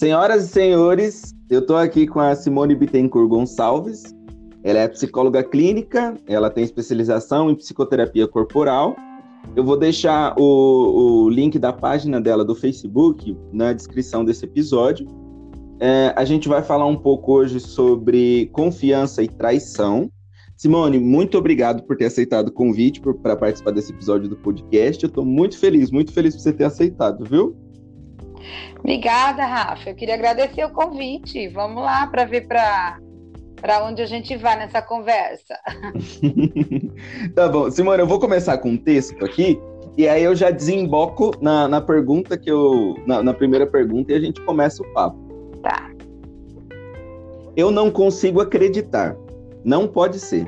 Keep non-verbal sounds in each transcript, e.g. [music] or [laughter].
Senhoras e senhores, eu estou aqui com a Simone Bittencourt Gonçalves. Ela é psicóloga clínica, ela tem especialização em psicoterapia corporal. Eu vou deixar o, o link da página dela do Facebook na descrição desse episódio. É, a gente vai falar um pouco hoje sobre confiança e traição. Simone, muito obrigado por ter aceitado o convite para participar desse episódio do podcast. Eu estou muito feliz, muito feliz por você ter aceitado, viu? Obrigada, Rafa. Eu queria agradecer o convite. Vamos lá para ver para para onde a gente vai nessa conversa. [laughs] tá bom. Simone, eu vou começar com um texto aqui, e aí eu já desemboco na, na pergunta que eu. Na, na primeira pergunta e a gente começa o papo. Tá. Eu não consigo acreditar. Não pode ser.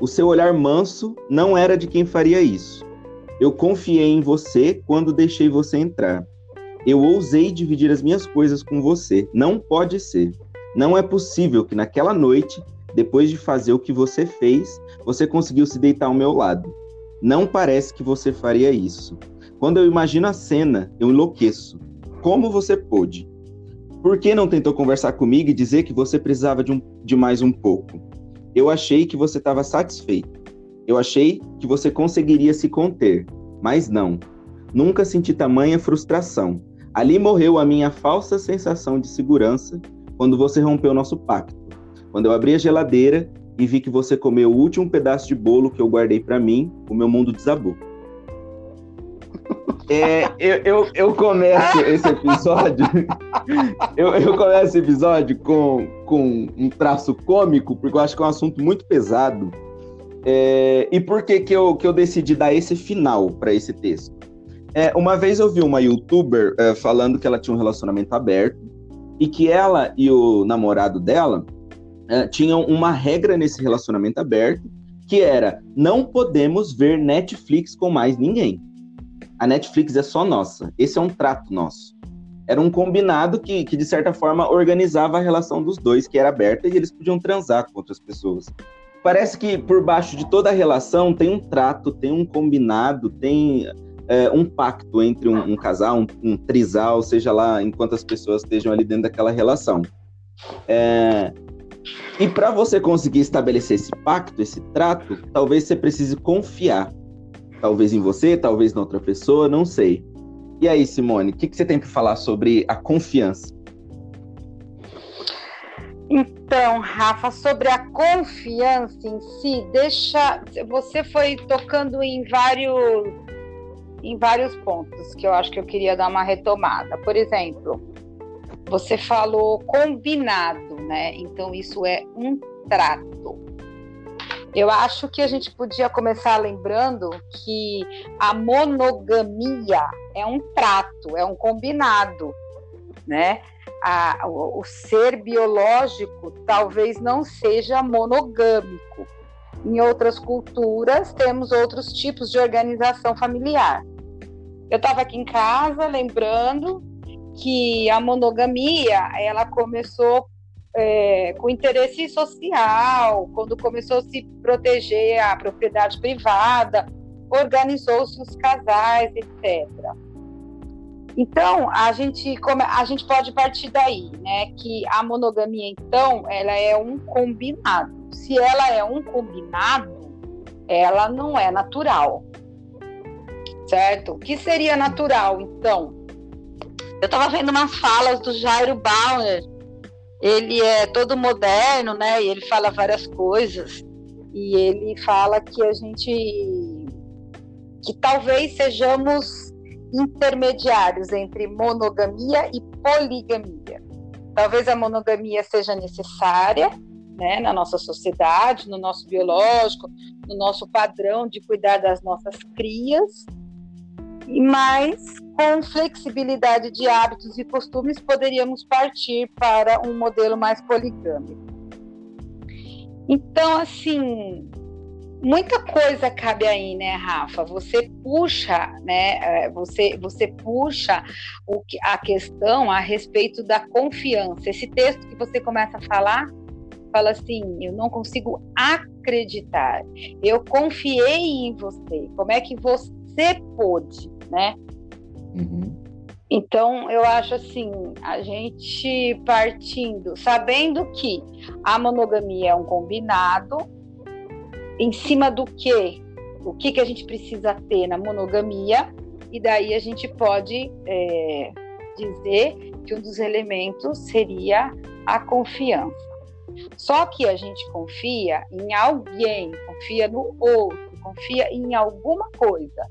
O seu olhar manso não era de quem faria isso. Eu confiei em você quando deixei você entrar. Eu ousei dividir as minhas coisas com você. Não pode ser. Não é possível que naquela noite, depois de fazer o que você fez, você conseguiu se deitar ao meu lado. Não parece que você faria isso. Quando eu imagino a cena, eu enlouqueço. Como você pôde? Por que não tentou conversar comigo e dizer que você precisava de, um, de mais um pouco? Eu achei que você estava satisfeito. Eu achei que você conseguiria se conter, mas não. Nunca senti tamanha frustração. Ali morreu a minha falsa sensação de segurança quando você rompeu nosso pacto. Quando eu abri a geladeira e vi que você comeu o último pedaço de bolo que eu guardei para mim, o meu mundo desabou. É, eu, eu, eu, começo esse episódio. [laughs] eu, eu começo esse episódio com, com um traço cômico, porque eu acho que é um assunto muito pesado. É, e por que, que, eu, que eu decidi dar esse final para esse texto? É, uma vez eu vi uma youtuber é, falando que ela tinha um relacionamento aberto e que ela e o namorado dela é, tinham uma regra nesse relacionamento aberto que era não podemos ver Netflix com mais ninguém. A Netflix é só nossa. Esse é um trato nosso. Era um combinado que, que de certa forma organizava a relação dos dois, que era aberta e eles podiam transar com outras pessoas. Parece que por baixo de toda a relação tem um trato, tem um combinado, tem é, um pacto entre um, um casal, um, um, trisal, seja lá enquanto as pessoas estejam ali dentro daquela relação. É, e para você conseguir estabelecer esse pacto, esse trato, talvez você precise confiar. Talvez em você, talvez na outra pessoa, não sei. E aí, Simone, o que, que você tem para falar sobre a confiança? Então, Rafa, sobre a confiança em si, deixa. Você foi tocando em vários em vários pontos que eu acho que eu queria dar uma retomada. Por exemplo, você falou combinado, né? Então isso é um trato. Eu acho que a gente podia começar lembrando que a monogamia é um trato, é um combinado, né? A, o, o ser biológico talvez não seja monogâmico. Em outras culturas, temos outros tipos de organização familiar. Eu estava aqui em casa lembrando que a monogamia ela começou é, com interesse social, quando começou a se proteger a propriedade privada, organizou-se os casais, etc. Então a gente a gente pode partir daí, né? Que a monogamia então ela é um combinado. Se ela é um combinado, ela não é natural certo? Que seria natural, então? Eu estava vendo umas falas do Jairo Bauer. Ele é todo moderno, né? E ele fala várias coisas. E ele fala que a gente. que talvez sejamos intermediários entre monogamia e poligamia. Talvez a monogamia seja necessária, né, na nossa sociedade, no nosso biológico, no nosso padrão de cuidar das nossas crias, mas com flexibilidade de hábitos e costumes poderíamos partir para um modelo mais poligâmico. Então, assim, muita coisa cabe aí, né, Rafa? Você puxa, né? É, você, você puxa o que, a questão a respeito da confiança. Esse texto que você começa a falar fala assim: eu não consigo acreditar. Eu confiei em você. Como é que você pôde? Né? Uhum. Então, eu acho assim, a gente partindo, sabendo que a monogamia é um combinado, em cima do que? O que, que a gente precisa ter na monogamia, e daí a gente pode é, dizer que um dos elementos seria a confiança. Só que a gente confia em alguém, confia no outro, confia em alguma coisa.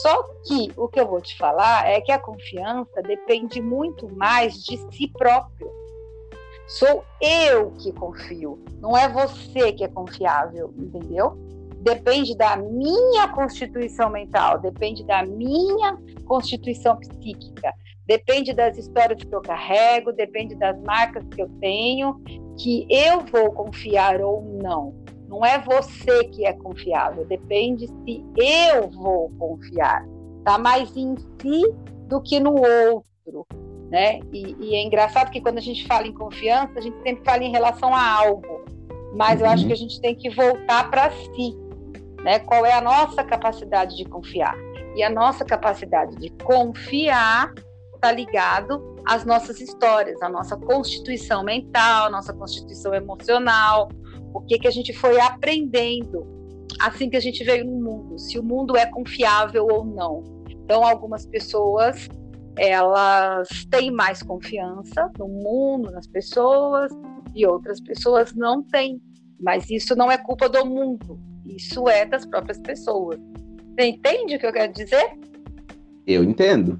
Só que o que eu vou te falar é que a confiança depende muito mais de si próprio. Sou eu que confio, não é você que é confiável, entendeu? Depende da minha constituição mental, depende da minha constituição psíquica, depende das histórias que eu carrego, depende das marcas que eu tenho, que eu vou confiar ou não. Não é você que é confiável, depende se eu vou confiar. Tá mais em si do que no outro, né? E, e, é engraçado que quando a gente fala em confiança, a gente sempre fala em relação a algo, mas eu acho uhum. que a gente tem que voltar para si, né? Qual é a nossa capacidade de confiar? E a nossa capacidade de confiar está ligado às nossas histórias, à nossa constituição mental, à nossa constituição emocional, o que, que a gente foi aprendendo assim que a gente veio no mundo, se o mundo é confiável ou não. Então, algumas pessoas elas têm mais confiança no mundo, nas pessoas, e outras pessoas não têm. Mas isso não é culpa do mundo, isso é das próprias pessoas. Você entende o que eu quero dizer? Eu entendo.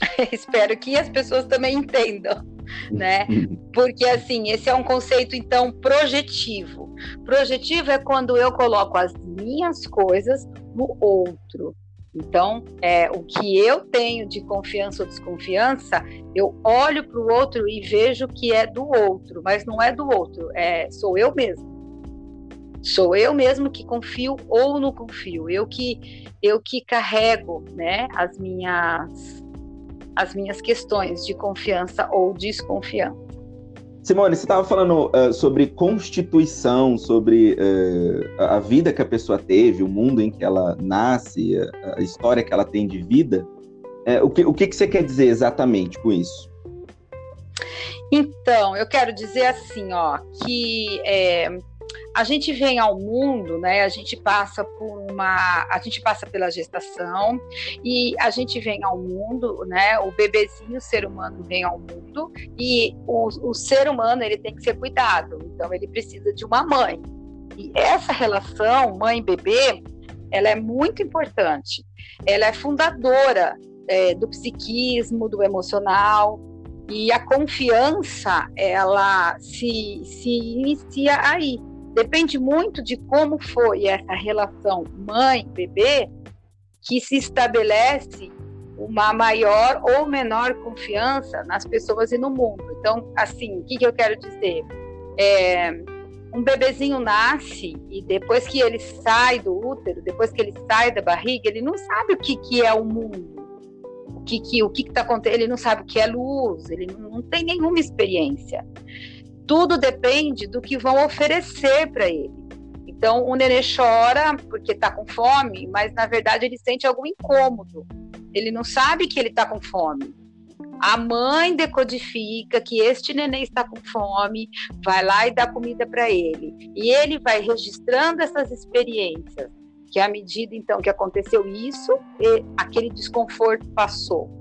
[laughs] Espero que as pessoas também entendam né? Porque assim, esse é um conceito então projetivo. Projetivo é quando eu coloco as minhas coisas no outro. Então, é, o que eu tenho de confiança ou desconfiança, eu olho para o outro e vejo que é do outro, mas não é do outro, é sou eu mesmo. Sou eu mesmo que confio ou não confio. Eu que eu que carrego, né, as minhas as minhas questões de confiança ou desconfiança. Simone, você estava falando uh, sobre constituição, sobre uh, a vida que a pessoa teve, o mundo em que ela nasce, a, história que ela tem de vida. Uh, o, que, o que, que você quer dizer exatamente com isso? Então, eu quero dizer assim, ó, que é, a gente vem ao mundo, né? A gente passa por uma, a gente passa pela gestação e a gente vem ao mundo, né? O bebezinho, o ser humano vem ao mundo e o, o ser humano ele tem que ser cuidado, então ele precisa de uma mãe. E essa relação mãe-bebê, ela é muito importante. Ela é fundadora é, do psiquismo, do emocional, e a confiança ela se, se inicia aí Depende muito de como foi essa relação mãe-bebê que se estabelece uma maior ou menor confiança nas pessoas e no mundo. Então, assim, o que, que eu quero dizer? É, um bebezinho nasce e depois que ele sai do útero, depois que ele sai da barriga, ele não sabe o que, que é o mundo, o que que o que está acontecendo, ele não sabe o que é luz, ele não, não tem nenhuma experiência tudo depende do que vão oferecer para ele. Então, o nenê chora porque está com fome, mas na verdade ele sente algum incômodo. Ele não sabe que ele está com fome. A mãe decodifica que este nenê está com fome, vai lá e dá comida para ele. E ele vai registrando essas experiências, que à medida então que aconteceu isso, aquele desconforto passou.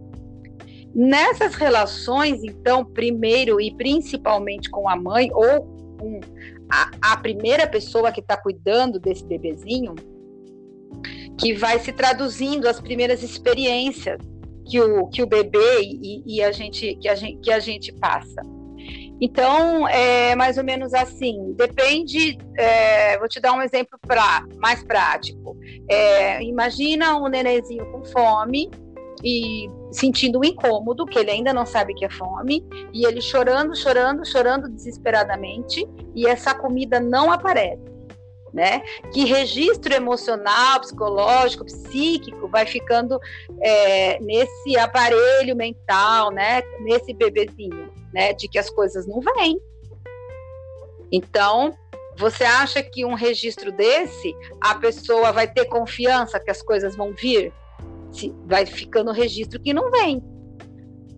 Nessas relações, então, primeiro e principalmente com a mãe ou com a, a primeira pessoa que está cuidando desse bebezinho, que vai se traduzindo as primeiras experiências que o, que o bebê e, e a gente que a gente que a gente passa. Então, é mais ou menos assim. Depende. É, vou te dar um exemplo pra, mais prático. É, imagina um nenenzinho com fome e sentindo um incômodo, que ele ainda não sabe que é fome, e ele chorando, chorando, chorando desesperadamente, e essa comida não aparece. Né? Que registro emocional, psicológico, psíquico vai ficando é, nesse aparelho mental, né? Nesse bebezinho, né? De que as coisas não vêm. Então, você acha que um registro desse, a pessoa vai ter confiança que as coisas vão vir? Vai ficando registro que não vem.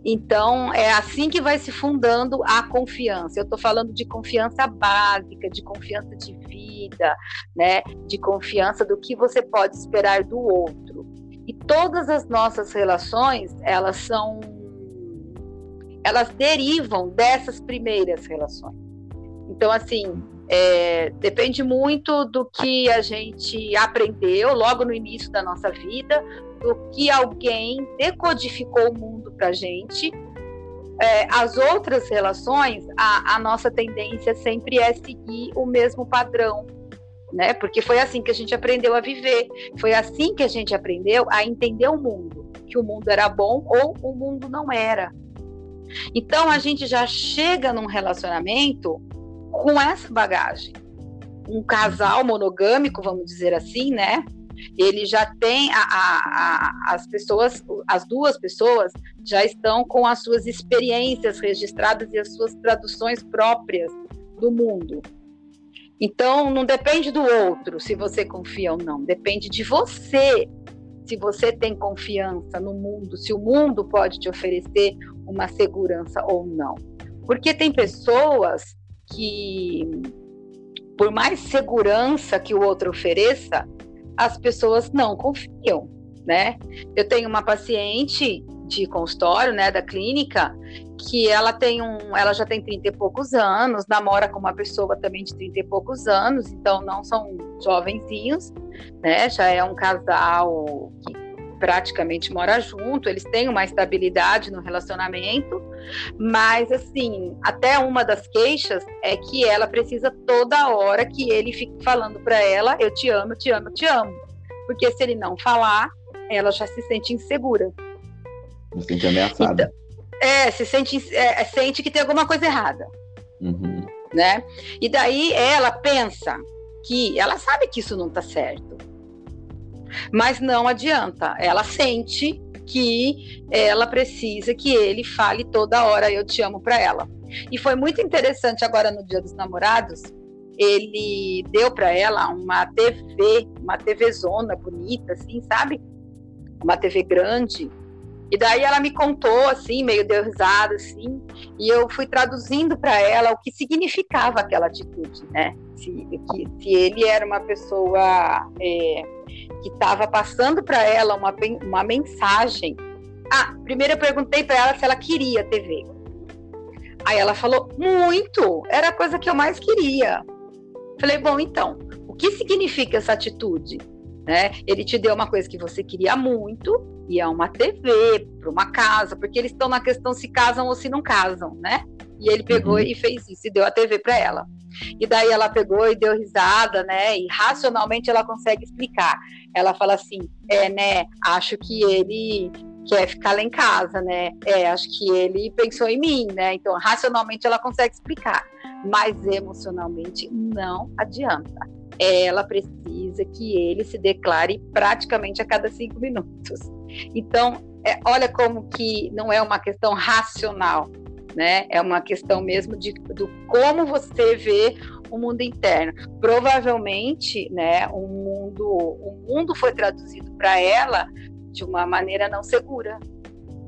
Então, é assim que vai se fundando a confiança. Eu estou falando de confiança básica, de confiança de vida, né? de confiança do que você pode esperar do outro. E todas as nossas relações, elas são. Elas derivam dessas primeiras relações. Então, assim, é, depende muito do que a gente aprendeu logo no início da nossa vida, do que alguém decodificou o mundo para a gente. É, as outras relações, a, a nossa tendência sempre é seguir o mesmo padrão, né? Porque foi assim que a gente aprendeu a viver, foi assim que a gente aprendeu a entender o mundo, que o mundo era bom ou o mundo não era. Então a gente já chega num relacionamento com essa bagagem. Um casal monogâmico, vamos dizer assim, né? Ele já tem a, a, a, as pessoas, as duas pessoas já estão com as suas experiências registradas e as suas traduções próprias do mundo. Então, não depende do outro se você confia ou não, depende de você. Se você tem confiança no mundo, se o mundo pode te oferecer uma segurança ou não. Porque tem pessoas que, por mais segurança que o outro ofereça, as pessoas não confiam, né? Eu tenho uma paciente de consultório, né, da clínica, que ela tem um, ela já tem 30 e poucos anos, namora com uma pessoa também de 30 e poucos anos, então não são jovenzinhos, né? Já é um casal que praticamente mora junto, eles têm uma estabilidade no relacionamento, mas assim, até uma das queixas é que ela precisa toda hora que ele fique falando para ela, eu te amo, eu te amo, eu te amo. Porque se ele não falar, ela já se sente insegura. Se sente ameaçada. Então, é, se sente, é, sente que tem alguma coisa errada. Uhum. Né? E daí ela pensa que ela sabe que isso não está certo. Mas não adianta, ela sente que ela precisa que ele fale toda hora eu te amo para ela. E foi muito interessante agora no Dia dos Namorados, ele deu para ela uma TV, uma TV zona bonita assim, sabe? Uma TV grande. E daí ela me contou assim, meio deu risada assim, e eu fui traduzindo para ela o que significava aquela atitude, né? Se, que, se ele era uma pessoa é, que estava passando para ela uma, uma mensagem. Ah, primeiro eu perguntei para ela se ela queria TV. Aí ela falou, muito, era a coisa que eu mais queria. Falei, bom, então, o que significa essa atitude? Né? Ele te deu uma coisa que você queria muito, e é uma TV para uma casa, porque eles estão na questão se casam ou se não casam, né? E ele pegou uhum. e fez isso, e deu a TV para ela. E daí ela pegou e deu risada, né? E racionalmente ela consegue explicar. Ela fala assim: é, né? Acho que ele quer ficar lá em casa, né? É, acho que ele pensou em mim, né? Então, racionalmente ela consegue explicar, mas emocionalmente não adianta. Ela precisa que ele se declare praticamente a cada cinco minutos. Então, é, olha como que não é uma questão racional, né? É uma questão mesmo de do como você vê o mundo interno. Provavelmente, né, o mundo, o mundo foi traduzido para ela de uma maneira não segura.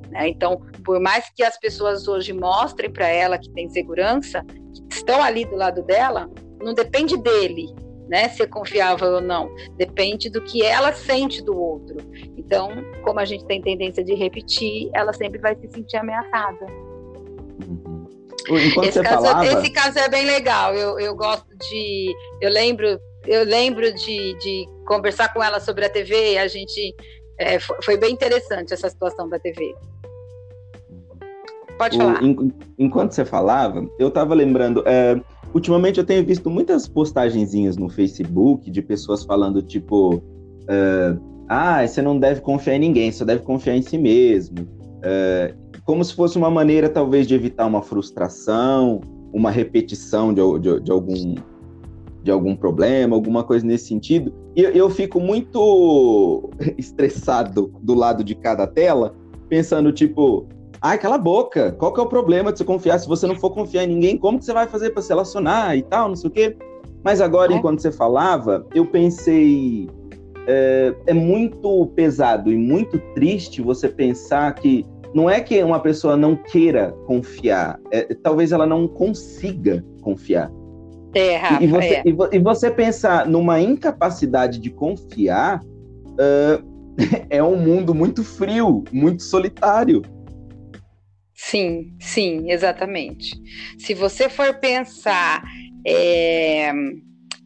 Né? Então, por mais que as pessoas hoje mostrem para ela que tem segurança, que estão ali do lado dela, não depende dele, né, ser confiável ou não. Depende do que ela sente do outro. Então, como a gente tem tendência de repetir, ela sempre vai se sentir ameaçada. Esse, caso, falava... esse caso é bem legal. Eu, eu gosto de. Eu lembro, eu lembro de, de conversar com ela sobre a TV. A gente é, foi bem interessante essa situação da TV. Pode falar. O, enquanto você falava, eu estava lembrando. É, ultimamente eu tenho visto muitas postagenzinhas no Facebook de pessoas falando tipo. É, ah, você não deve confiar em ninguém, só deve confiar em si mesmo. É, como se fosse uma maneira, talvez, de evitar uma frustração, uma repetição de, de, de algum, de algum problema, alguma coisa nesse sentido. E eu, eu fico muito [laughs] estressado do lado de cada tela, pensando, tipo, ai, cala a boca, qual que é o problema de você confiar? Se você não for confiar em ninguém, como que você vai fazer para se relacionar e tal, não sei o quê. Mas agora, é. enquanto você falava, eu pensei, é, é muito pesado e muito triste você pensar que não é que uma pessoa não queira confiar, é, talvez ela não consiga confiar. É, Rafa, e, você, é. e, e, você pensar numa incapacidade de confiar uh, [laughs] é um mundo muito frio, muito solitário. Sim, sim, exatamente. Se você for pensar é,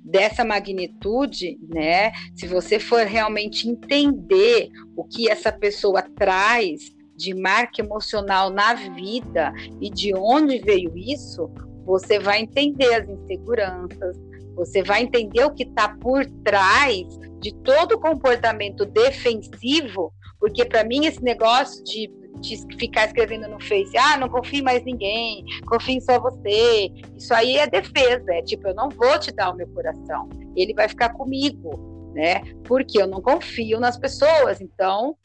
dessa magnitude, né? Se você for realmente entender o que essa pessoa traz de marca emocional na vida e de onde veio isso, você vai entender as inseguranças, você vai entender o que está por trás de todo o comportamento defensivo, porque para mim esse negócio de, de, ficar escrevendo no Face, ah, não confie mais ninguém, confie só você, isso aí é defesa, é tipo, eu não vou te dar o meu coração, ele vai ficar comigo, né? Porque eu não confio nas pessoas, então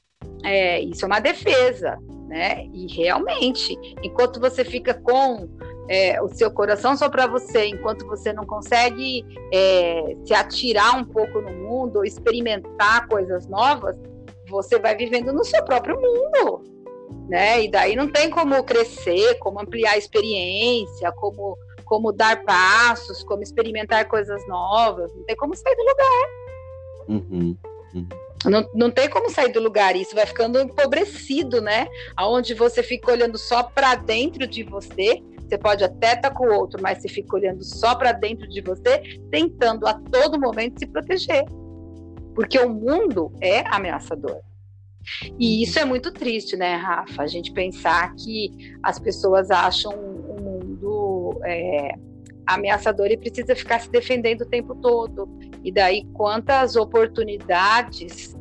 é, isso é uma defesa, né? E realmente, enquanto você fica com é, o seu coração só para você, enquanto você não consegue é, se atirar um pouco no mundo, experimentar coisas novas, você vai vivendo no seu próprio mundo, né? E daí não tem como crescer, como ampliar a experiência, como como dar passos, como experimentar coisas novas, não tem como sair do lugar. Uhum, uhum. Não, não tem como sair do lugar, isso vai ficando empobrecido, né? Aonde você fica olhando só para dentro de você, você pode até estar tá com o outro, mas você fica olhando só para dentro de você, tentando a todo momento se proteger. Porque o mundo é ameaçador. E isso é muito triste, né, Rafa? A gente pensar que as pessoas acham o mundo é, ameaçador e precisa ficar se defendendo o tempo todo. E daí, quantas oportunidades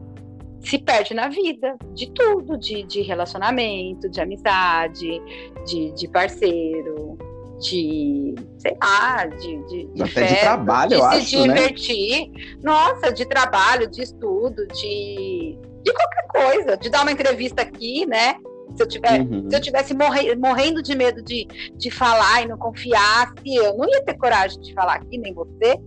se perde na vida, de tudo, de, de relacionamento, de amizade, de, de parceiro, de, sei lá, de, de, de Até festa, de trabalho, de eu se acho, né? divertir. Né? Nossa, de trabalho, de estudo, de, de qualquer coisa, de dar uma entrevista aqui, né? Se eu, tiver, uhum. se eu tivesse morre, morrendo de medo de, de falar e não confiasse, eu não ia ter coragem de falar aqui, nem você.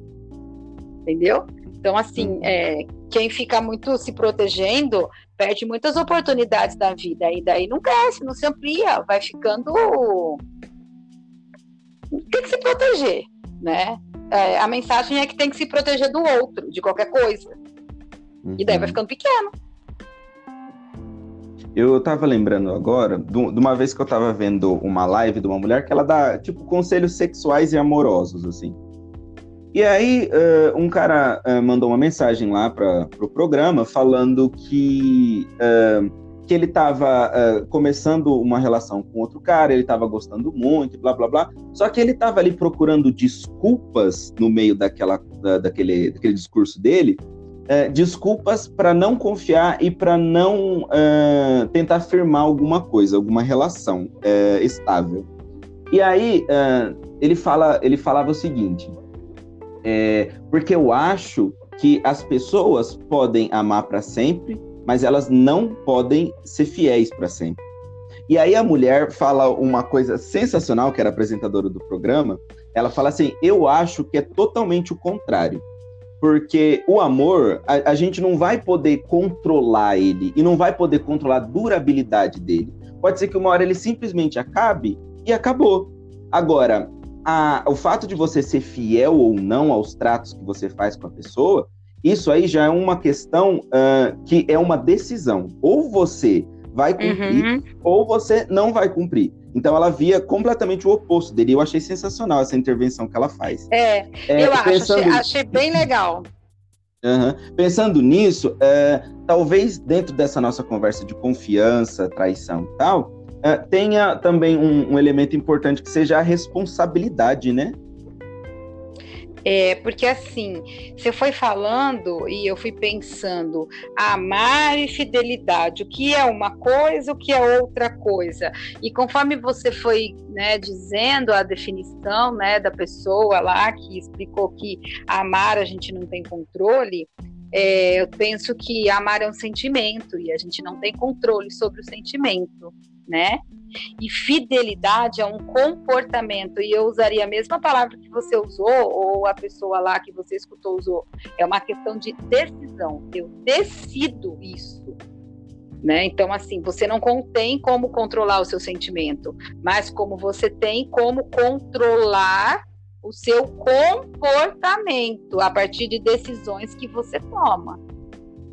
Entendeu? Então, assim, uhum. é, quem fica muito se protegendo perde muitas oportunidades da vida. E daí não cresce, não se amplia, vai ficando. Tem que se proteger, né? É, a mensagem é que tem que se proteger do outro, de qualquer coisa. Uhum. E daí vai uhum. ficando pequeno. Eu tava lembrando agora de uma vez que eu tava vendo uma live de uma mulher que ela dá, tipo, conselhos sexuais e amorosos, assim. E aí, uh, um cara uh, mandou uma mensagem lá para o pro programa falando que, uh, que ele estava começando uma relação com outro cara, ele estava gostando muito, blá blá blá. Só que ele estava ali procurando desculpas no meio daquela, da, daquele, daquele discurso dele, desculpas para não confiar e para não tentar firmar alguma coisa, alguma relação estável. E aí, ele, fala, ele falava o seguinte é, porque eu acho que as pessoas podem amar para sempre, mas elas não podem ser fiéis para sempre. E aí a mulher fala uma coisa sensacional, que era apresentadora do programa. Ela fala assim: Eu acho que é totalmente o contrário. Porque o amor, a, a gente não vai poder controlar ele e não vai poder controlar a durabilidade dele. Pode ser que uma hora ele simplesmente acabe e acabou. Agora, a, o fato de você ser fiel ou não aos tratos que você faz com a pessoa, isso aí já é uma questão uh, que é uma decisão. Ou você vai cumprir, uhum. ou você não vai cumprir. Então ela via completamente o oposto dele. Eu achei sensacional essa intervenção que ela faz. É, é eu acho, achei, achei, bem legal. Uhum. Pensando nisso, é, talvez dentro dessa nossa conversa de confiança, traição e tal, é, tenha também um, um, elemento importante que seja a responsabilidade, né? É, porque assim, você foi falando e eu fui pensando, amar e fidelidade, o que é uma coisa, o que é outra coisa. E conforme você foi né, dizendo a definição né, da pessoa lá que explicou que amar a gente não tem controle, é, eu penso que amar é um sentimento e a gente não tem controle sobre o sentimento né? E fidelidade é um comportamento, e eu usaria a mesma palavra que você usou, ou a pessoa lá que você escutou usou. É uma questão de decisão. Eu decido isso. Né? Então, assim, você não tem como controlar o seu sentimento, mas como você tem como controlar o seu comportamento a partir de decisões que você toma.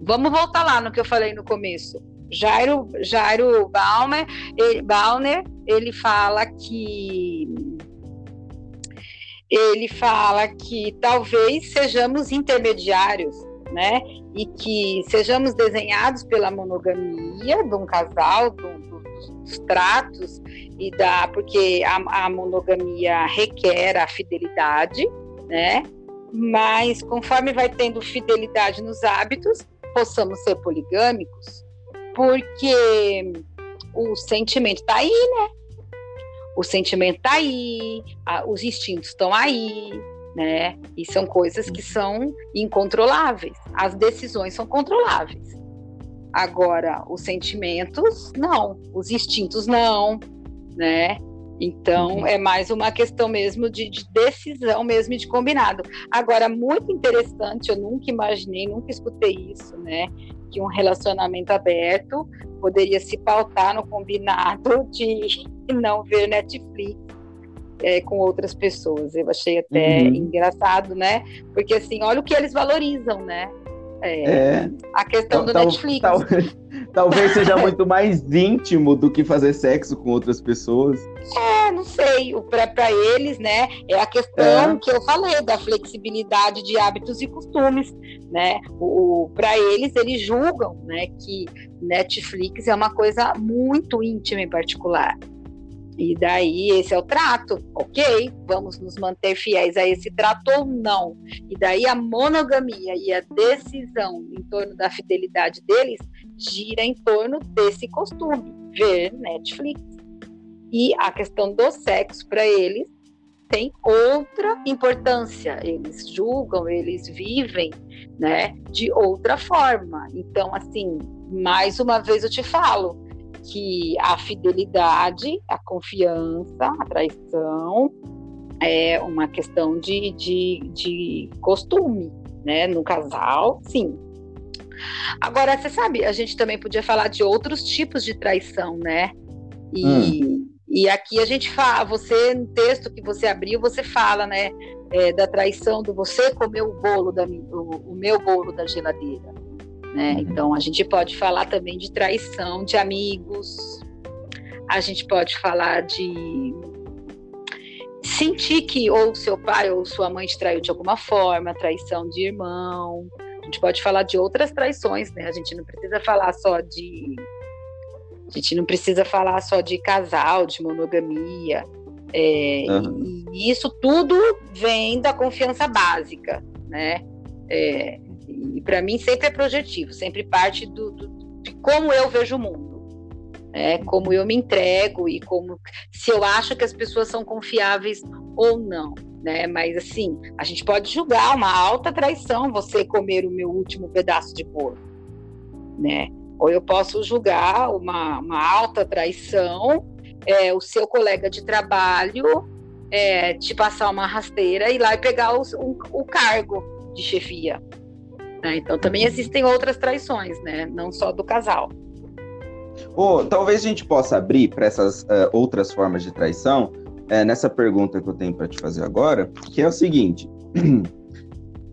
Vamos voltar lá no que eu falei no começo. Jairo, Jairo Baumer, ele, Bauner, ele fala que ele fala que talvez sejamos intermediários, né? E que sejamos desenhados pela monogamia de um casal, do, do, dos tratos e da porque a, a monogamia requer a fidelidade, né? Mas conforme vai tendo fidelidade nos hábitos, possamos ser poligâmicos, porque o sentimento está aí, né? O sentimento está aí, a, os instintos estão aí, né? E são coisas que são incontroláveis. As decisões são controláveis. Agora, os sentimentos, não. Os instintos, não, né? Então, uhum. é mais uma questão mesmo de, de, decisão mesmo de combinado. Agora, muito interessante, eu nunca imaginei, nunca escutei isso, né? Que um relacionamento aberto poderia se pautar no combinado [laughs] de não ver Netflix é, com outras pessoas. Eu achei até uhum. engraçado, né? Porque, assim, olha o que eles valorizam, né? É, é. A questão do Netflix. Tal, talvez seja [laughs] muito mais íntimo do que fazer sexo com outras pessoas. É, não sei. Para eles, né? É a questão é. que eu falei da flexibilidade de hábitos e costumes, né? O, o para eles, eles julgam, né? Que Netflix é uma coisa muito íntima em particular. E daí esse é o trato, ok? Vamos nos manter fiéis a esse trato ou não? E daí a monogamia e a decisão em torno da fidelidade deles gira em torno desse costume, ver Netflix. E a questão do sexo para eles tem outra importância. Eles julgam, eles vivem, né, de outra forma. Então, assim, mais uma vez eu te falo, que a fidelidade, a confiança, a traição é uma questão de, de, de costume, né? No casal, sim. Agora, você sabe, a gente também podia falar de outros tipos de traição, né? E, hum. e aqui a gente fala, você, no texto que você abriu, você fala, né? É, da traição do você comer o bolo da o, o meu bolo da geladeira. Né? Uhum. Então a gente pode falar também de traição de amigos, a gente pode falar de sentir que ou seu pai ou sua mãe te traiu de alguma forma, traição de irmão. A gente pode falar de outras traições, né? A gente não precisa falar só de a gente não precisa falar só de casal, de monogamia. É, uhum. e, e, isso tudo vem da confiança básica, né? É, e para mim sempre é projetivo, sempre parte do, do, de como eu vejo o mundo. É, como eu me entrego e como se eu acho que as pessoas são confiáveis ou não, né? Mas assim, a gente pode julgar uma alta traição você comer o meu último pedaço de porco, né? Ou eu posso julgar uma, uma alta traição é, o seu colega de trabalho é, te passar uma rasteira e ir lá e pegar o, o, cargo de chefia, né? Então também existem outras traições, né? Não só do casal. Oh, talvez a gente possa abrir para essas uh, outras formas de traição uh, nessa pergunta que eu tenho para te fazer agora, que é o seguinte: uh,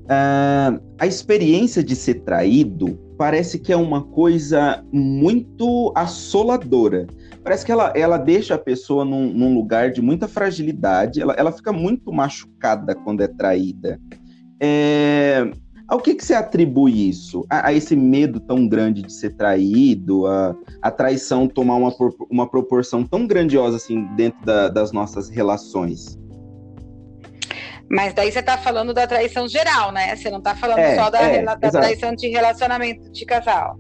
[clears throat] a experiência de ser traído parece que é uma coisa muito assoladora. Parece que ela, ela deixa a pessoa num, num lugar de muita fragilidade, ela, ela fica muito machucada quando é traída. É, ao que, que você atribui isso? A, a, esse medo tão grande de ser traído, a, a traição tomar uma, uma proporção tão grandiosa assim dentro da, das nossas relações? Mas daí você está falando da traição geral, né? Você não está falando é, só da, é, da traição de relacionamento de casal.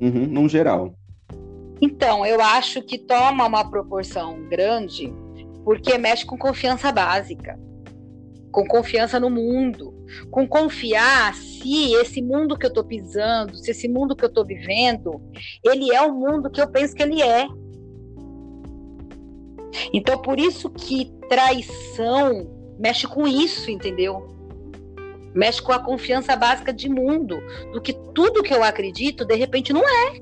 Uhum, num geral. Então, eu acho que toma uma proporção grande porque mexe com confiança básica com confiança no mundo, com confiar se esse mundo que eu estou pisando, se esse mundo que eu estou vivendo, ele é o mundo que eu penso que ele é. Então, por isso que traição mexe com isso, entendeu? Mexe com a confiança básica de mundo, do que tudo que eu acredito, de repente, não é.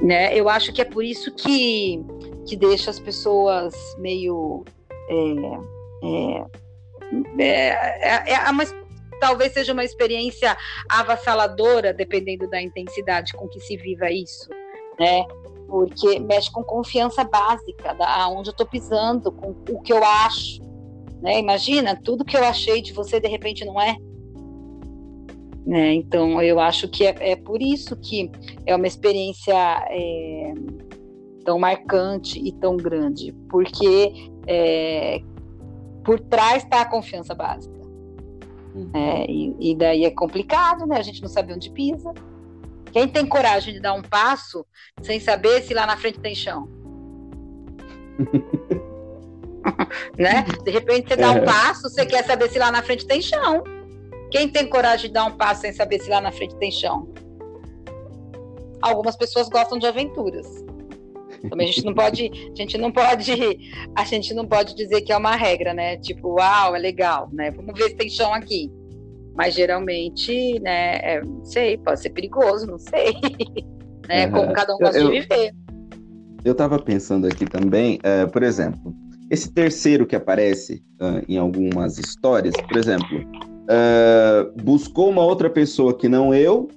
né? Eu acho que é por isso que, que deixa as pessoas meio. É, é, é, é, é uma, talvez seja uma experiência avassaladora, dependendo da intensidade com que se viva isso, né? Porque mexe com confiança básica, da onde eu estou pisando, com o que eu acho. Né? Imagina, tudo que eu achei de você, de repente, não é. Né? Então, eu acho que é, é, por isso que é uma experiência é, tão marcante e tão grande, porque é, por trás está a confiança básica. Uhum. É, e, e, daí é complicado, né? A gente não sabe onde pisa. Quem tem coragem de dar um passo sem saber se lá na frente tem chão? [laughs] né? De repente você dá um é. passo, você quer saber se lá na frente tem chão. Quem tem coragem de dar um passo sem saber se lá na frente tem chão? Algumas pessoas gostam de aventuras. Também a gente não pode, a gente não pode, a gente não pode dizer que é uma regra, né? Tipo, uau, é legal, né? Vamos ver se tem chão aqui. Mas geralmente, né, é, não sei, pode ser perigoso, não sei. [laughs] né? Uhum. Como cada um gosta eu, de viver. Eu estava pensando aqui também, uh, por exemplo, esse terceiro que aparece uh, em algumas histórias, por exemplo, uh, buscou uma outra pessoa que não eu,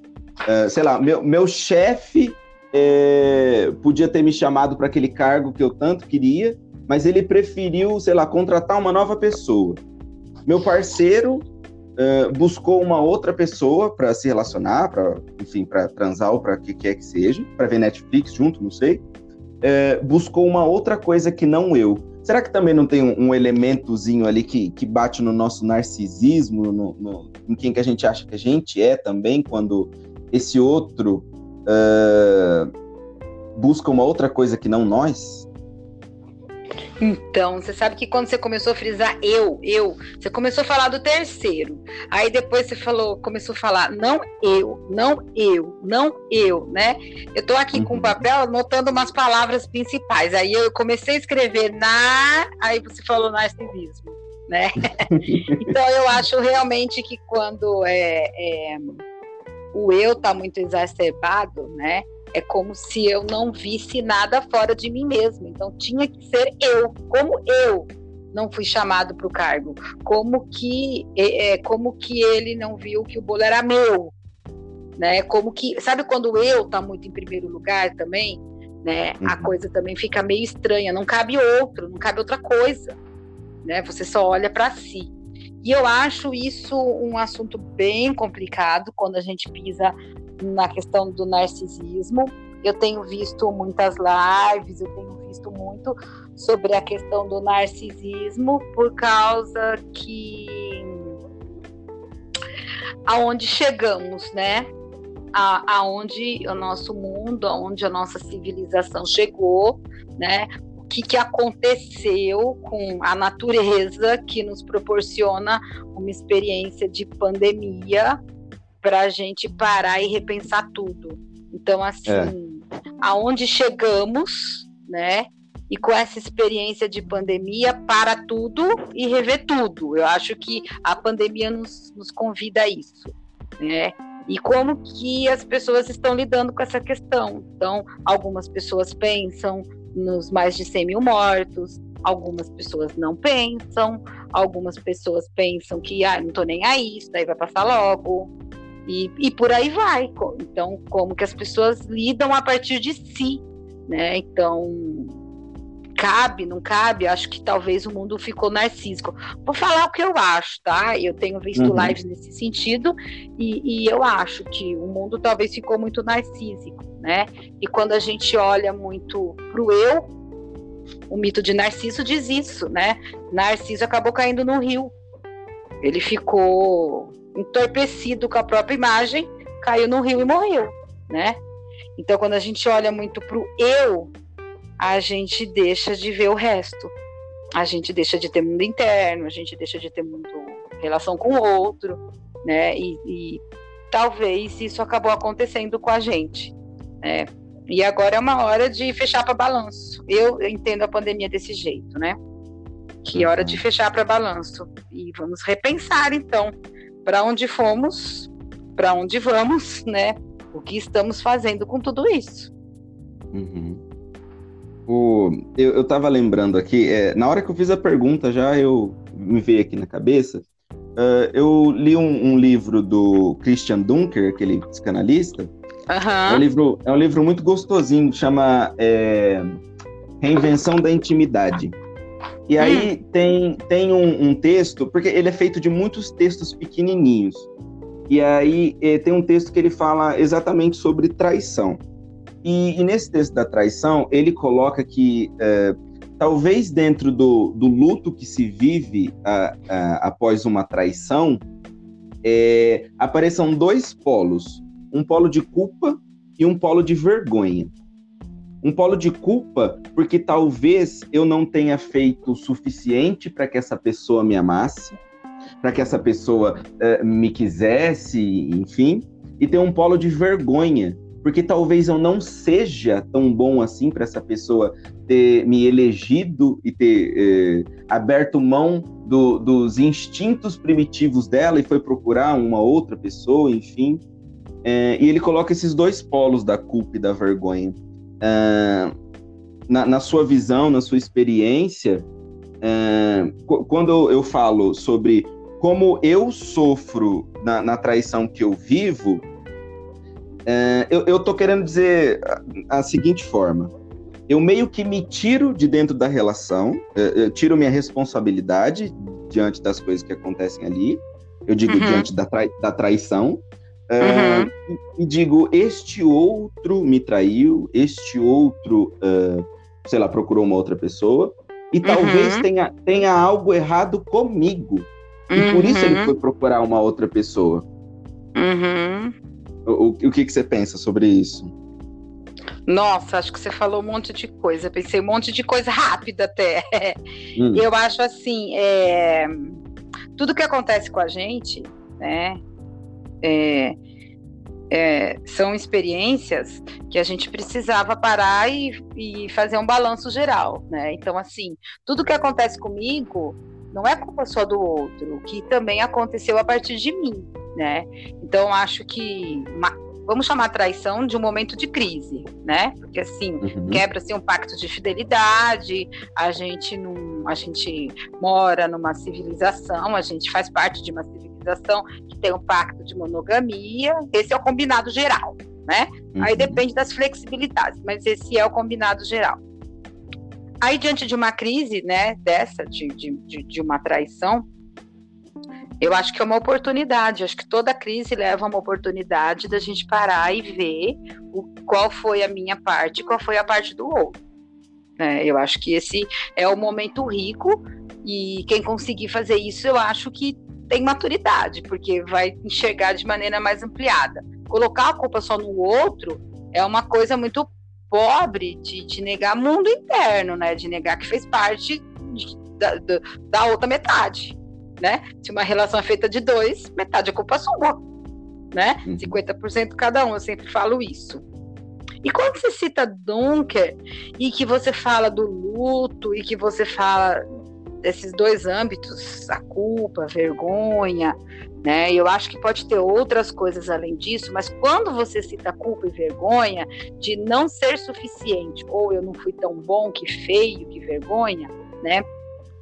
sei lá, meu, meu chefe é, podia ter me chamado para aquele cargo que eu tanto queria, mas ele preferiu, sei lá, contratar uma nova pessoa. Meu parceiro uh, buscou uma outra pessoa para se relacionar, para, enfim, para transar ou para o que quer que seja, para ver Netflix junto, não sei. Uh, buscou uma outra coisa que não eu. Será que também não tem um, um elementozinho ali que, que bate no nosso narcisismo, no, no, em quem que a gente acha que a gente é também, quando esse outro uh, busca uma outra coisa que não nós? Então, você sabe que quando você começou a frisar eu, eu, você começou a falar do terceiro. Aí depois você falou, começou a falar não eu, não eu, não eu, né? Eu tô aqui uhum. com o papel anotando umas palavras principais. Aí eu comecei a escrever na, aí você falou narcisismo, né? [laughs] então eu acho realmente que quando é, é o eu está muito exacerbado, né? É como se eu não visse nada fora de mim mesmo. Então tinha que ser eu, como eu não fui chamado para o cargo, como que é, é, como que ele não viu que o bolo era meu, né? Como que sabe quando o eu está muito em primeiro lugar também, né? Uhum. A coisa também fica meio estranha. Não cabe outro, não cabe outra coisa, né? Você só olha para si. E eu acho isso um assunto bem complicado quando a gente pisa na questão do narcisismo. Eu tenho visto muitas lives, eu tenho visto muito sobre a questão do narcisismo, por causa que aonde chegamos, né? A, aonde o nosso mundo, aonde a nossa civilização chegou, né? Que, que aconteceu com a natureza que nos proporciona uma experiência de pandemia para a gente parar e repensar tudo. Então, assim, é. aonde chegamos, né? E com essa experiência de pandemia, para tudo e rever tudo. Eu acho que a pandemia nos, nos convida a isso, né? E como que as pessoas estão lidando com essa questão. Então, algumas pessoas pensam, nos mais de 100 mil mortos. Algumas pessoas não pensam, algumas pessoas pensam que ah, não estou nem aí, isso daí vai passar logo. E, e por aí vai. Então, como que as pessoas lidam a partir de si, né? Então, cabe, não cabe, acho que talvez o mundo ficou narcísico. Vou falar o que eu acho, tá? Eu tenho visto uhum. lives nesse sentido e, e, eu acho que o mundo talvez ficou muito narcísico, né? E quando a gente olha muito pro eu, o mito de Narciso diz isso, né? Narciso acabou caindo no rio. Ele ficou entorpecido com a própria imagem, caiu no rio e morreu, né? Então, quando a gente olha muito pro eu, a gente deixa de ver o resto. A gente deixa de ter mundo interno, a gente deixa de ter muito relação com o outro, né? E, e talvez isso acabou acontecendo com a gente, né? E agora é uma hora de fechar para balanço. Eu entendo a pandemia desse jeito, né? Que é hora de fechar para balanço. E vamos repensar então para onde fomos, para onde vamos, né? O que estamos fazendo com tudo isso. Uhum. O, eu, eu tava lembrando aqui, é, na hora que eu fiz a pergunta já eu me veio aqui na cabeça. Uh, eu li um, um, livro do Christian Dunker, aquele psicanalista. Uhum. É, um livro, é um livro muito gostosinho, chama é, Reinvenção da Intimidade. E aí hum. tem, tem um, um, texto, porque ele é feito de muitos textos pequenininhos. E aí eh, tem um texto que ele fala exatamente sobre traição. E, e nesse texto da traição, ele coloca que eh, talvez dentro do, do luto que se vive a, a, após uma traição, é, apareçam dois polos: um polo de culpa e um polo de vergonha. Um polo de culpa, porque talvez eu não tenha feito o suficiente para que essa pessoa me amasse, para que essa pessoa uh, me quisesse, enfim. E tem um polo de vergonha, porque talvez eu não seja tão bom assim para essa pessoa ter me elegido e ter eh, aberto mão do, dos instintos primitivos dela e foi procurar uma outra pessoa, enfim. É, e ele coloca esses dois polos da culpa e da vergonha. É, na, na, sua visão, na sua experiência, é, quando eu falo sobre como eu sofro na, na traição que eu vivo, é, eu, estou querendo dizer a, a, seguinte forma: eu meio que me tiro de dentro da relação, eu, eu tiro minha responsabilidade diante das coisas que acontecem ali, eu digo uhum. diante da, trai, da traição, é, uhum. e, e, digo: este outro me traiu, este outro, uh, sei lá, procurou uma outra pessoa, e talvez uhum. tenha, tenha algo errado comigo. E por isso ele uhum. foi procurar uma outra pessoa. Uhum. O, o, que, que você pensa sobre isso? Nossa, acho que você falou um monte de coisa. Pensei um monte de coisa rápida até. [laughs] Hum. Eu acho assim, é... tudo que acontece com a gente, né? É... É... são experiências que a gente precisava parar e, e fazer um balanço geral, né? Então, assim, tudo que acontece comigo não é culpa só do outro, que também aconteceu a partir de mim, né? Então acho que uma, vamos chamar traição de um momento de crise, né? Porque assim uhum. quebra-se um pacto de fidelidade, a gente não, a gente mora numa civilização, a gente faz parte de uma civilização que tem um pacto de monogamia. Esse é o combinado geral, né? Uhum. Aí depende das flexibilidades, mas esse é o combinado geral. Aí diante de uma crise, né? Dessa de, de, de, de uma traição eu acho que é uma oportunidade, acho que toda crise leva a uma oportunidade da gente parar e ver o, qual foi a minha parte, qual foi a parte do outro. É, eu acho que esse é o momento rico e quem conseguir fazer isso, eu acho que tem maturidade, porque vai enxergar de maneira mais ampliada. Colocar a culpa só no outro é uma coisa muito pobre de, de negar mundo interno, né? De negar que fez parte de, da, da outra metade né? Se uma relação é feita de dois, metade é culpa sua, né? Uhum. 50% cada um, eu sempre falo isso. E quando você cita Dunker e que você fala do luto e que você fala desses dois âmbitos, a culpa, a vergonha, né? Eu acho que pode ter outras coisas além disso, mas quando você cita culpa e vergonha de não ser suficiente, ou eu não fui tão bom que feio, que vergonha, né?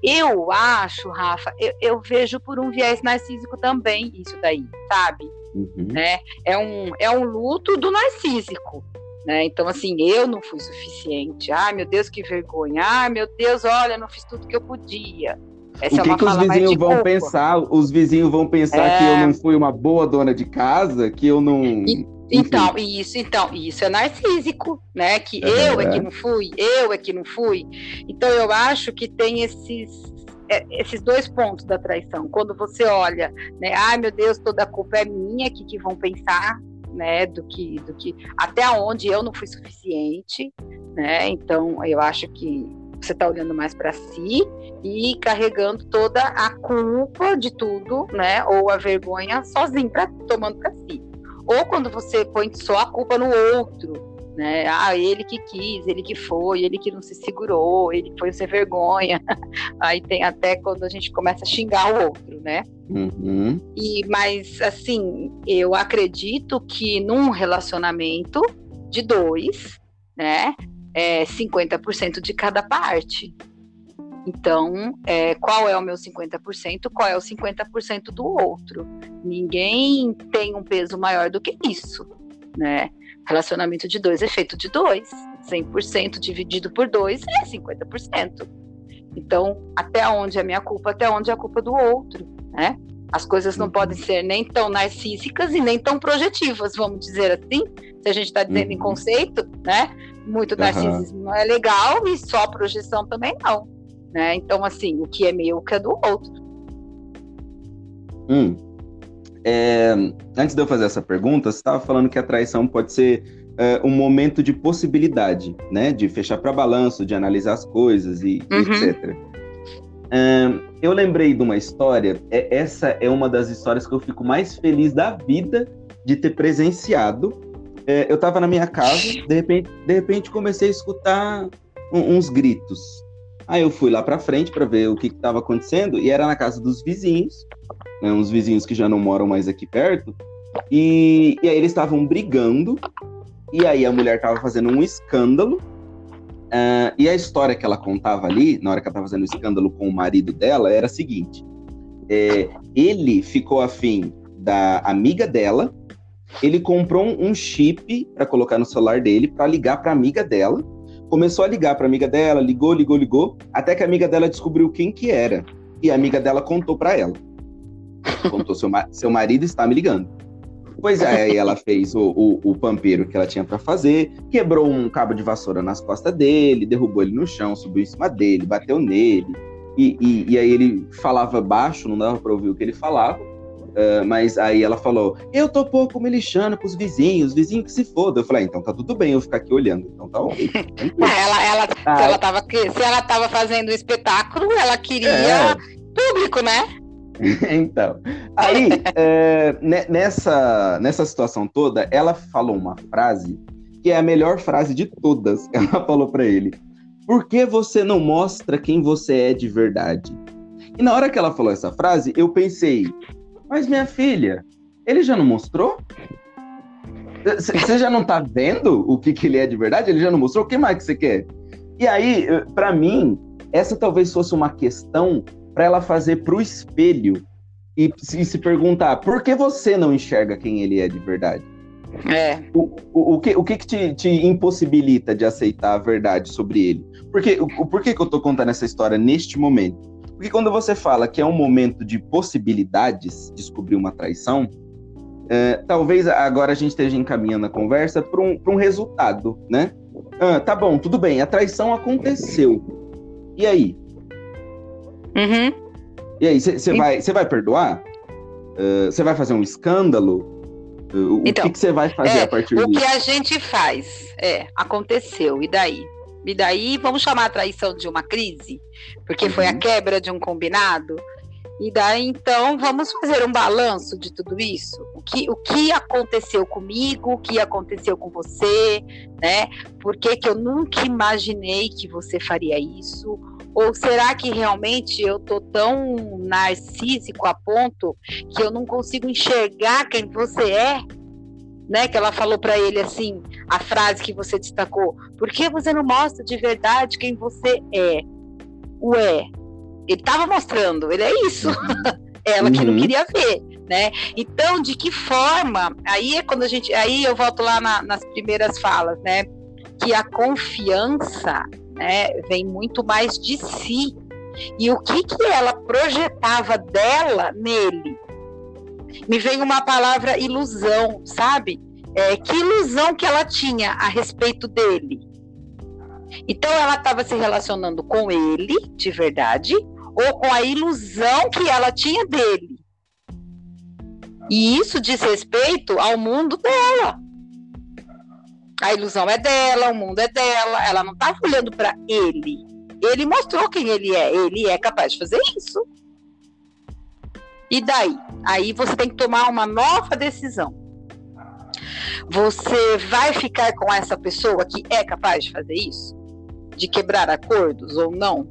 Eu acho, Rafa, eu, eu, vejo por um viés narcísico também isso daí, sabe? Uhum. Né? É, um, é um luto do narcísico. Né? Então, assim, eu não fui suficiente. Ai, meu Deus, que vergonha. Ai, meu Deus, olha, não fiz tudo que eu podia. Essa o é que, é que os vizinhos vão pensar? Os vizinhos vão pensar é... que eu não fui uma boa dona de casa, que eu não. E, então, isso, então, isso é narcísico, né? Que é, eu é que não fui, eu é que não fui. Então eu acho que tem esses é, esses dois pontos da traição. Quando você olha, né? Ai, meu Deus, toda a culpa é minha, que que vão pensar, né? Do que do que até onde eu não fui suficiente, né? Então eu acho que você está olhando mais para si e carregando toda a culpa de tudo, né? Ou a vergonha sozinho, pra, tomando para si. Ou quando você põe só a culpa no outro, né? Ah, ele que quis, ele que foi, ele que não se segurou, ele foi sem vergonha. [laughs] Aí tem até quando a gente começa a xingar o outro, né? Uhum. E mas assim, eu acredito que num relacionamento de dois, né? É 50% de cada parte. Então, é, qual é o meu 50%? Qual é o 50% do outro? Ninguém tem um peso maior do que isso, né? Relacionamento de dois é feito de dois. 100% dividido por dois é 50%. Então, até onde é minha culpa, até onde é a culpa do outro, né? As coisas não uhum. podem ser nem tão narcísicas e nem tão projetivas, vamos dizer assim. Se a gente está dizendo uhum. em conceito, né? Muito narcisismo uhum. não é legal e só projeção também não. Né? Então, assim, o que é meu, o que é do outro. Hum. É, antes de eu fazer essa pergunta, você estava falando que a traição pode ser uh, um momento de possibilidade, né? De fechar para balanço, de analisar as coisas e, uhum. etc. Uh, eu lembrei de uma história, é, essa é uma das histórias que eu fico mais feliz da vida de ter presenciado. É, eu estava na minha casa, de repente, de repente comecei a escutar uns gritos. Aí eu fui lá para frente para ver o que estava acontecendo e era na casa dos vizinhos, né, uns vizinhos que já não moram mais aqui perto. E, e aí eles estavam brigando e aí a mulher estava fazendo um escândalo. Uh, e a história que ela contava ali, na hora que ela estava fazendo o escândalo com o marido dela, era a seguinte: é, ele ficou afim da amiga dela, ele comprou um chip para colocar no celular dele para ligar para amiga dela. Começou a ligar para amiga dela, ligou, ligou, ligou, até que a amiga dela descobriu quem que era. E a amiga dela contou para ela. Contou: seu, seu marido está me ligando. Pois é, aí ela fez o, o, o pampeiro que ela tinha para fazer, quebrou um cabo de vassoura nas costas dele, derrubou ele no chão, subiu em cima dele, bateu nele. E, e, e aí ele falava baixo, não dava para ouvir o que ele falava. Uh, mas aí ela falou: Eu tô pouco me lixando com os vizinhos, vizinho que se foda. Eu falei: ah, Então tá tudo bem eu ficar aqui olhando. Então tá ok. ela, ela, ah, se, ela tava, se ela tava fazendo um espetáculo, ela queria é. público, né? [laughs] então, aí, [laughs] é, nessa, nessa situação toda, ela falou uma frase que é a melhor frase de todas. [laughs] Ela falou para ele: Por que você não mostra quem você é de verdade? E na hora que ela falou essa frase, eu pensei: Mas minha filha, ele já não mostrou? Você já não tá vendo o que, que ele é de verdade? Ele já não mostrou? O que mais que você quer? E aí, para mim, essa talvez fosse uma questão para ela fazer para o espelho e se, se perguntar por que você não enxerga quem ele é de verdade? É. O, o, o, que, o que, que te, te, impossibilita de aceitar a verdade sobre ele? Porque, o, por que, que eu tô contando essa história neste momento? Porque quando você fala que é um momento de possibilidades descobrir uma traição, é, talvez agora a gente esteja encaminhando a conversa para um, um resultado, né? Ah, tá bom, tudo bem, a traição aconteceu. E aí? Uhum. E aí, você vai, vai perdoar? Você uh, vai fazer um escândalo? Uh, o então, que você vai fazer é, a partir disso? O que a gente faz é, aconteceu, e daí? E daí, vamos chamar a traição de uma crise? Porque uhum. foi a uhum. quebra de um combinado? E daí, então, vamos fazer um balanço de tudo isso. O que, o que aconteceu comigo, o que aconteceu com você, né? Por que, que eu nunca imaginei que você faria isso? Ou será que realmente eu tô tão narcísico a ponto que eu não consigo enxergar quem você é? Né, que ela falou para ele assim, a frase que você destacou: "Por que você não mostra de verdade quem você é?" Ué, ele estava mostrando, ele é isso. [laughs] Ela que não uhum. queria ver, né? Então, de que forma? Aí é quando a gente, aí eu volto lá na, nas primeiras falas, né? Que a confiança né, vem muito mais de si. E o que, que ela projetava dela nele? Me vem uma palavra ilusão, sabe? É, que ilusão que ela tinha a respeito dele. Então ela estava se relacionando com ele, de verdade, ou com a ilusão que ela tinha dele. E isso diz respeito ao mundo dela. A ilusão é dela, o mundo é dela. Ela não estava olhando para ele. Ele mostrou quem ele é. Ele é capaz de fazer isso. E daí? Aí você tem que tomar uma nova decisão. Você vai ficar com essa pessoa que é capaz de fazer isso? De quebrar acordos ou não?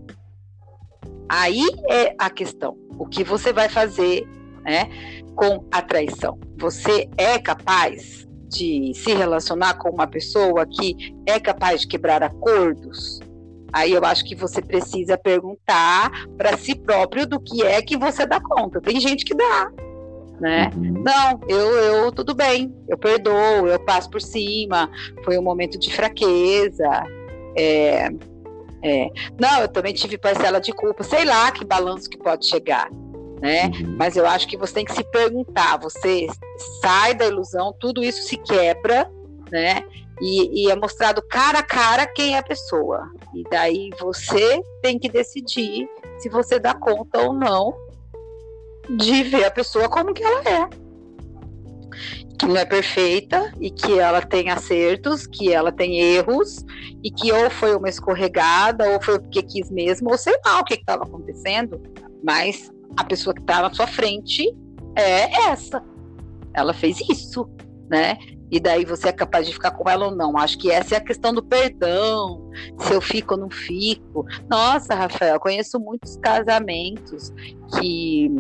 Aí é a questão. O que você vai fazer né, com a traição? Você é capaz de se relacionar com uma pessoa que é capaz de quebrar acordos, aí eu acho que você precisa perguntar para si próprio do que é que você dá conta. Tem gente que dá, né? Uhum. Não, eu, eu tudo bem, eu perdoo, eu passo por cima, foi um momento de fraqueza. É, é, não, eu também tive parcela de culpa, sei lá que balanço que pode chegar. Né? Uhum. Mas eu acho que você tem que se perguntar, você sai da ilusão, tudo isso se quebra, né? E, e, é mostrado cara a cara quem é a pessoa. E daí você tem que decidir se você dá conta ou não de ver a pessoa como que ela é. Que não é perfeita e que ela tem acertos, que ela tem erros e que ou foi uma escorregada ou foi porque quis mesmo, ou sei lá o que estava acontecendo, mas a pessoa que está na sua frente é essa. Ela fez isso, né? E daí você é capaz de ficar com ela ou não. Acho que essa é a questão do perdão. Se eu fico ou não fico. Nossa, Rafael, conheço muitos casamentos que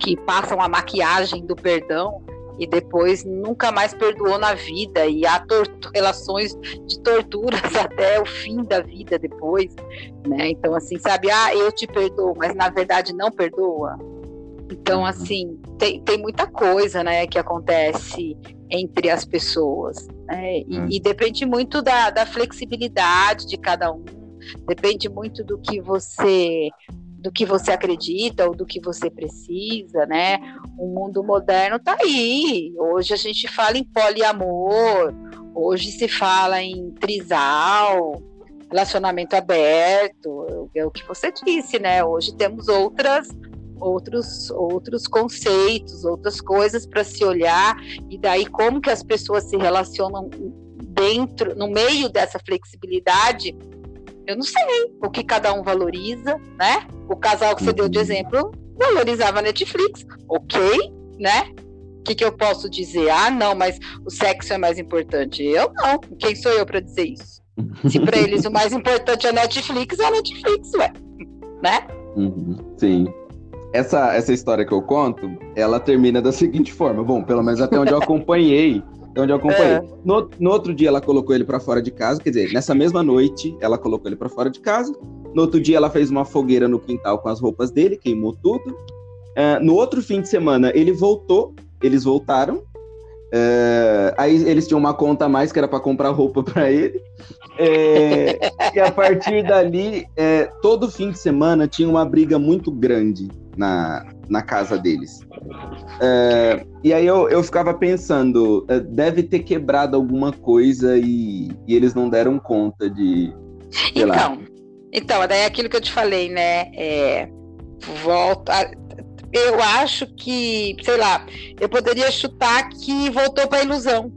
que passam a maquiagem do perdão e depois nunca mais perdoou na vida e há relações de torturas [laughs] até o fim da vida depois, né? Então assim, sabe, ah, eu te perdoo, mas na verdade não perdoa. Então uhum. assim, tem, tem muita coisa, né, que acontece entre as pessoas, né? E, uhum. e depende muito da, da flexibilidade de cada um, depende muito do que você do que você acredita ou do que você precisa, né? O mundo moderno está aí. Hoje a gente fala em poliamor, hoje se fala em trisal, relacionamento aberto, é o que você disse, né? Hoje temos outras outros outros conceitos, outras coisas para se olhar e daí como que as pessoas se relacionam dentro, no meio dessa flexibilidade eu não sei o que cada um valoriza, né? O casal que você deu de uhum. exemplo valorizava Netflix, ok, né? O que, que eu posso dizer? Ah, não, mas o sexo é mais importante. Eu não. Quem sou eu para dizer isso? Se para eles o [laughs] mais importante é Netflix, é Netflix, ué. Né? Uhum, sim. Essa, essa história que eu conto, ela termina da [laughs] seguinte forma. Bom, pelo menos até onde eu acompanhei é onde eu acompanhei. É. No, no, outro dia ela colocou ele para fora de casa, quer dizer, nessa mesma noite ela colocou ele para fora de casa. No outro dia ela fez uma fogueira no quintal com as roupas dele, queimou tudo. Uh, no outro fim de semana ele voltou, eles voltaram. Uh, aí eles tinham uma conta a mais que era para comprar roupa [laughs] para ele. É, e a partir dali, é, todo fim de semana tinha uma briga muito grande na, na casa deles. É, e aí eu, eu ficava pensando, é, deve ter quebrado alguma coisa e, e eles não deram conta de. então, lá. então, daí é aquilo que eu te falei, né? É, volta. Eu acho que, sei lá, eu poderia chutar que voltou para ilusão.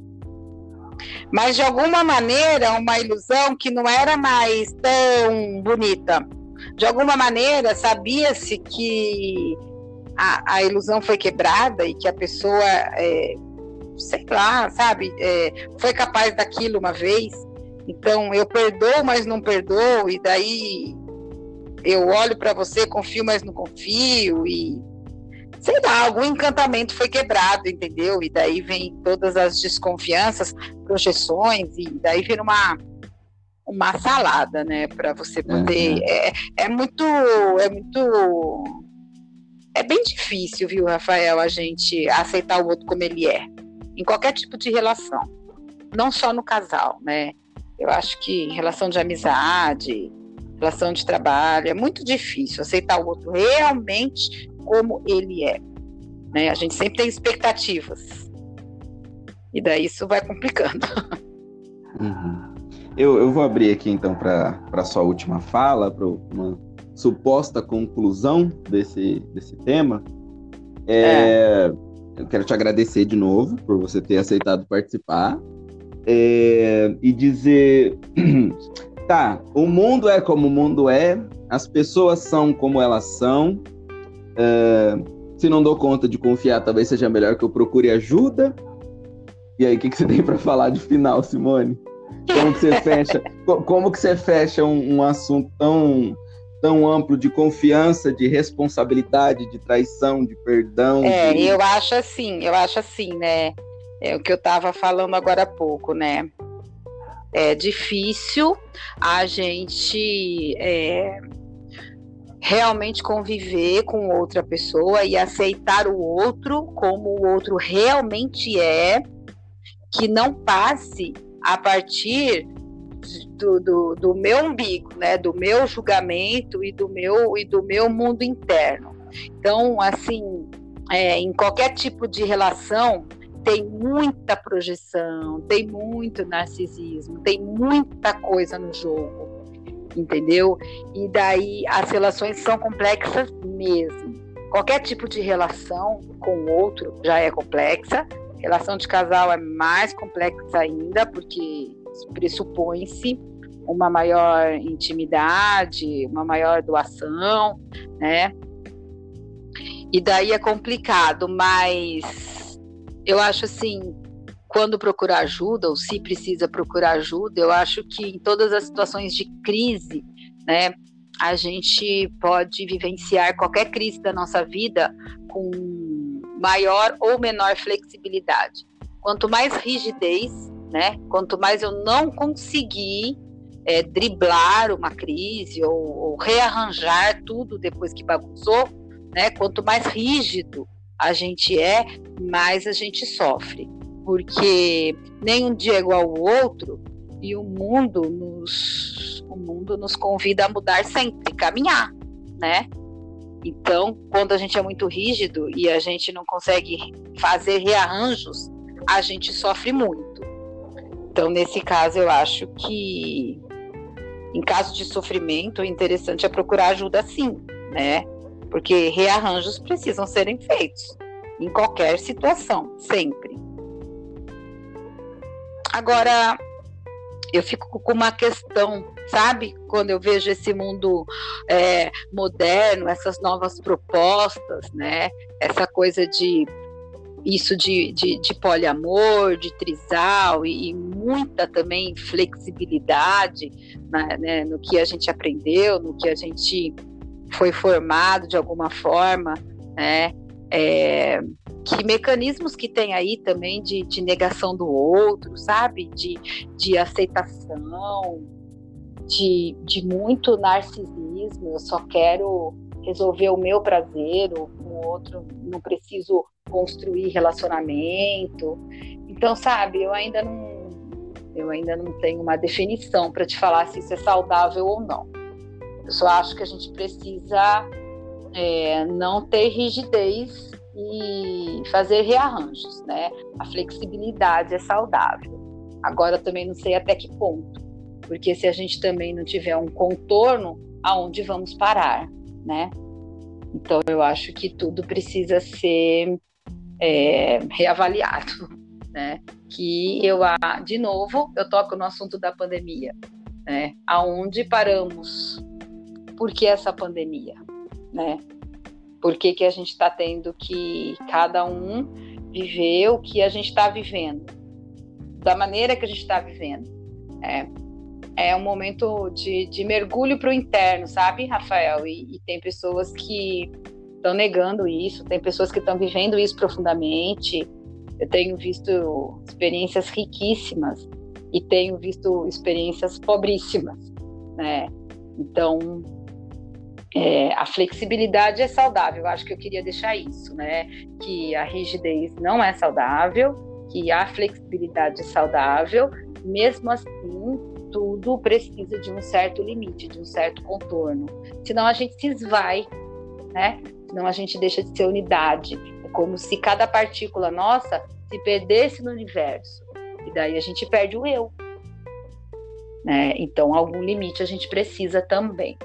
Mas de alguma maneira, uma ilusão que não era mais tão bonita. De alguma maneira, sabia-se que a, a ilusão foi quebrada e que a pessoa, é, sei lá, sabe, é, foi capaz daquilo uma vez. Então eu perdoo, mas não perdoo, e daí eu olho para você, confio, mas não confio, e sei lá, algum encantamento foi quebrado, entendeu? E daí vem todas as desconfianças, projeções, e daí vira uma uma salada, né, para você poder. Uhum. É, é muito, é muito é bem difícil, viu, Rafael, a gente aceitar o outro como ele é, em qualquer tipo de relação, não só no casal, né? Eu acho que em relação de amizade, relação de trabalho, é muito difícil aceitar o outro realmente como ele é. Né? A gente sempre tem expectativas. E daí isso vai complicando. Uhum. Eu, eu vou abrir aqui então para a sua última fala, para uma suposta conclusão desse, desse tema, é, é. eu quero te agradecer de novo por você ter aceitado participar é, e dizer: [clears throat] tá, o mundo é como o mundo é, as pessoas são como elas são. É, se não dou conta de confiar, talvez seja melhor que eu procure ajuda. E aí, o que, que você tem para falar de final, Simone? Como que você fecha? como que você fecha um, um assunto tão tão amplo de confiança, de responsabilidade, de traição, de perdão. É, de... eu acho assim, eu acho assim, né? É o que eu estava falando agora há pouco, né? É difícil a gente é, realmente conviver com outra pessoa e aceitar o outro como o outro realmente é, que não passe a partir do, do, do, meu umbigo, né, do meu julgamento e do meu e do meu mundo interno. Então, assim, é, em qualquer tipo de relação tem muita projeção, tem muito narcisismo, tem muita coisa no jogo entendeu? E daí as relações são complexas mesmo. Qualquer tipo de relação com o outro já é complexa. Relação de casal é mais complexa ainda, porque pressupõe-se uma maior intimidade, uma maior doação, né? E daí é complicado, mas eu acho assim, quando procurar ajuda, ou se precisa procurar ajuda, eu acho que em todas as situações de crise, né, a gente pode vivenciar qualquer crise da nossa vida com maior ou menor flexibilidade. Quanto mais rigidez, né, quanto mais eu não conseguir é, driblar uma crise ou, ou rearranjar tudo depois que bagunçou, né, quanto mais rígido a gente é, mais a gente sofre porque nem um dia é igual ao outro e o mundo nos o mundo nos convida a mudar sempre, caminhar, né? Então, quando a gente é muito rígido e a gente não consegue fazer rearranjos, a gente sofre muito. Então, nesse caso, eu acho que em caso de sofrimento, o interessante é procurar ajuda sim, né? Porque rearranjos precisam serem feitos em qualquer situação, sempre. Agora, eu fico com uma questão, sabe? Quando eu vejo esse mundo é, moderno, essas novas propostas, né? Essa coisa de isso de, de, de poliamor, de trisal e, e muita também flexibilidade né, né, no que a gente aprendeu, no que a gente foi formado de alguma forma, né? É, que mecanismos que tem aí também de, de negação do outro, sabe? De, de aceitação, de, de muito narcisismo. Eu só quero resolver o meu prazer, o, o outro não preciso construir relacionamento. Então, sabe, eu ainda não eu ainda não tenho uma definição para te falar se isso é saudável ou não. Eu só acho que a gente precisa é, não ter rigidez e fazer rearranjos, né? A flexibilidade é saudável. Agora também não sei até que ponto, porque se a gente também não tiver um contorno, aonde vamos parar, né? Então eu acho que tudo precisa ser é, reavaliado, né? Que eu, de novo, eu toco no assunto da pandemia, né? Aonde paramos? Por que essa pandemia, né? Por que, que a gente está tendo que cada um viver o que a gente está vivendo, da maneira que a gente está vivendo. É, é um momento de, de mergulho para o interno, sabe, Rafael? E, e tem pessoas que estão negando isso, tem pessoas que estão vivendo isso profundamente. Eu tenho visto experiências riquíssimas e tenho visto experiências pobríssimas, né? Então, é, a flexibilidade é saudável, eu acho que eu queria deixar isso, né? Que a rigidez não é saudável, que a flexibilidade é saudável, mesmo assim, tudo precisa de um certo limite, de um certo contorno. Senão a gente se esvai, né? Senão a gente deixa de ser unidade. É como se cada partícula nossa se perdesse no universo. E daí a gente perde o eu. Né? Então, algum limite a gente precisa também.